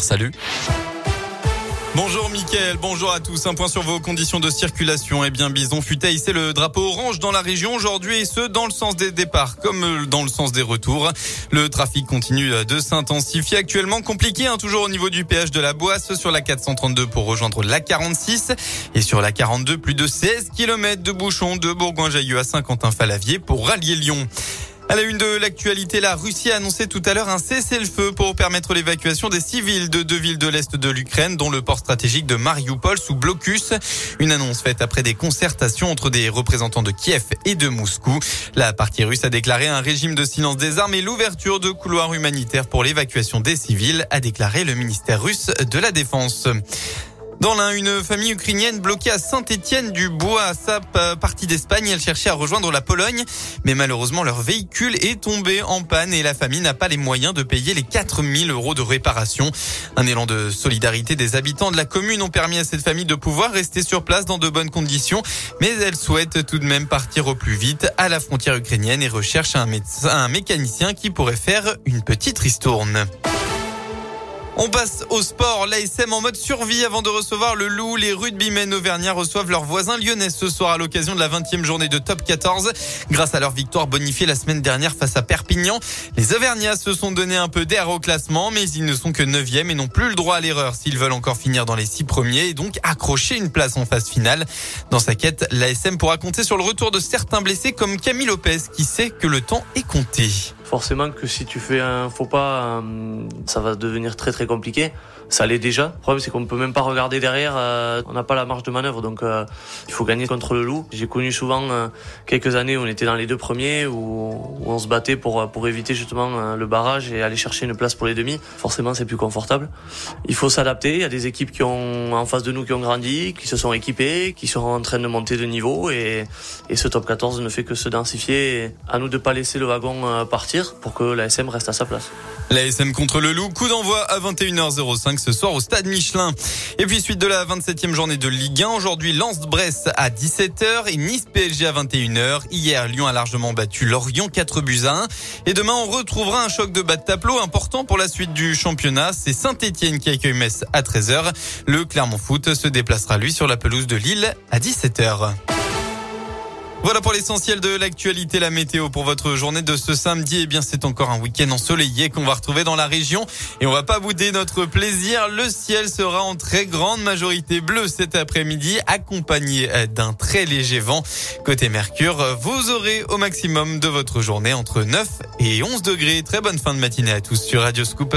Salut. Bonjour Mickaël, bonjour à tous. Un point sur vos conditions de circulation. Eh bien, Bison fut c'est le drapeau orange dans la région aujourd'hui et ce, dans le sens des départs comme dans le sens des retours. Le trafic continue de s'intensifier actuellement. Compliqué, hein, toujours au niveau du péage de la Boisse sur la 432 pour rejoindre la 46 et sur la 42, plus de 16 km de bouchons de Bourgoin-Jailleux à Saint-Quentin-Falavier pour rallier Lyon. À la une de l'actualité, la Russie a annoncé tout à l'heure un cessez-le-feu pour permettre l'évacuation des civils de deux villes de l'Est de l'Ukraine, dont le port stratégique de Mariupol sous blocus. Une annonce faite après des concertations entre des représentants de Kiev et de Moscou. La partie russe a déclaré un régime de silence des armes et l'ouverture de couloirs humanitaires pour l'évacuation des civils, a déclaré le ministère russe de la Défense. Dans l'un, une famille ukrainienne bloquée à Saint-Étienne-du-Bois, à sa partie d'Espagne. Elle cherchait à rejoindre la Pologne, mais malheureusement leur véhicule est tombé en panne et la famille n'a pas les moyens de payer les 4000 euros de réparation. Un élan de solidarité des habitants de la commune ont permis à cette famille de pouvoir rester sur place dans de bonnes conditions, mais elle souhaite tout de même partir au plus vite à la frontière ukrainienne et recherche un médecin, un mécanicien qui pourrait faire une petite ristourne. On passe au sport. L'ASM en mode survie avant de recevoir le loup. Les rugbymen auvergnats reçoivent leurs voisins lyonnais ce soir à l'occasion de la 20e journée de top 14. Grâce à leur victoire bonifiée la semaine dernière face à Perpignan, les auvergnats se sont donné un peu d'air au classement, mais ils ne sont que 9e et n'ont plus le droit à l'erreur s'ils veulent encore finir dans les 6 premiers et donc accrocher une place en phase finale. Dans sa quête, l'ASM pourra compter sur le retour de certains blessés comme Camille Lopez qui sait que le temps est compté forcément que si tu fais un faux pas, euh, ça va devenir très très compliqué. Ça l'est déjà. Le problème c'est qu'on ne peut même pas regarder derrière, euh, on n'a pas la marge de manœuvre, donc euh, il faut gagner contre le loup. J'ai connu souvent quelques années où on était dans les deux premiers, où, on se battait pour, éviter justement le barrage et aller chercher une place pour les demi. Forcément c'est plus confortable. Il faut s'adapter, il y a des équipes qui ont en face de nous qui ont grandi, qui se sont équipées, qui sont en train de monter de niveau et, et ce top 14 ne fait que se densifier. À nous de pas laisser le wagon pour que l'ASM reste à sa place. L'ASM contre le Loup, coup d'envoi à 21h05 ce soir au stade Michelin. Et puis suite de la 27e journée de Ligue 1, aujourd'hui Lens-Brest à 17h et Nice-PSG à 21h. Hier, Lyon a largement battu Lorient 4 buts à 1. Et demain, on retrouvera un choc de bas de tableau important pour la suite du championnat. C'est Saint-Etienne qui accueille Metz à 13h. Le Clermont Foot se déplacera lui sur la pelouse de Lille à 17h. Voilà pour l'essentiel de l'actualité, la météo pour votre journée de ce samedi. Eh bien, c'est encore un week-end ensoleillé qu'on va retrouver dans la région. Et on va pas bouder notre plaisir. Le ciel sera en très grande majorité bleu cet après-midi, accompagné d'un très léger vent. Côté Mercure, vous aurez au maximum de votre journée entre 9 et 11 degrés. Très bonne fin de matinée à tous sur Radio Scoop.